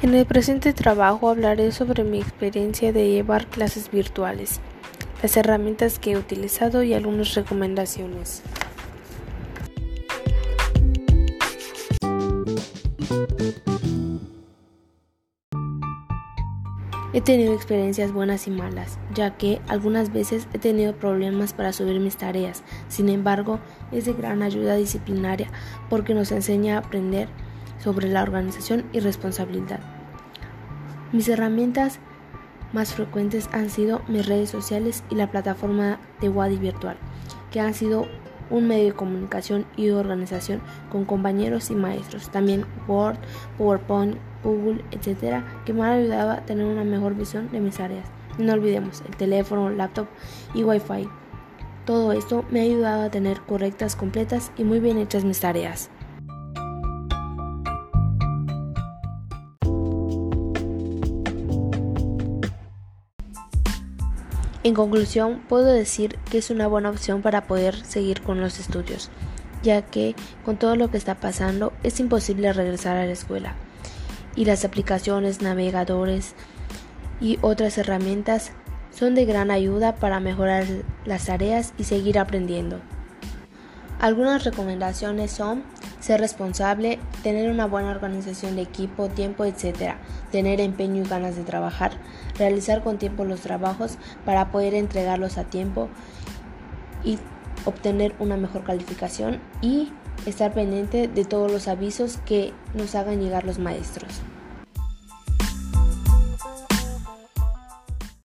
En el presente trabajo hablaré sobre mi experiencia de llevar clases virtuales, las herramientas que he utilizado y algunas recomendaciones. He tenido experiencias buenas y malas, ya que algunas veces he tenido problemas para subir mis tareas. Sin embargo, es de gran ayuda disciplinaria porque nos enseña a aprender sobre la organización y responsabilidad. Mis herramientas más frecuentes han sido mis redes sociales y la plataforma de Wadi Virtual, que han sido un medio de comunicación y organización con compañeros y maestros. También Word, PowerPoint, Google, etcétera, que me han ayudado a tener una mejor visión de mis áreas. No olvidemos el teléfono, laptop y Wi-Fi. Todo esto me ha ayudado a tener correctas, completas y muy bien hechas mis tareas. En conclusión, puedo decir que es una buena opción para poder seguir con los estudios, ya que con todo lo que está pasando es imposible regresar a la escuela y las aplicaciones, navegadores y otras herramientas son de gran ayuda para mejorar las tareas y seguir aprendiendo. Algunas recomendaciones son ser responsable, tener una buena organización de equipo, tiempo, etc. Tener empeño y ganas de trabajar, realizar con tiempo los trabajos para poder entregarlos a tiempo y obtener una mejor calificación y estar pendiente de todos los avisos que nos hagan llegar los maestros.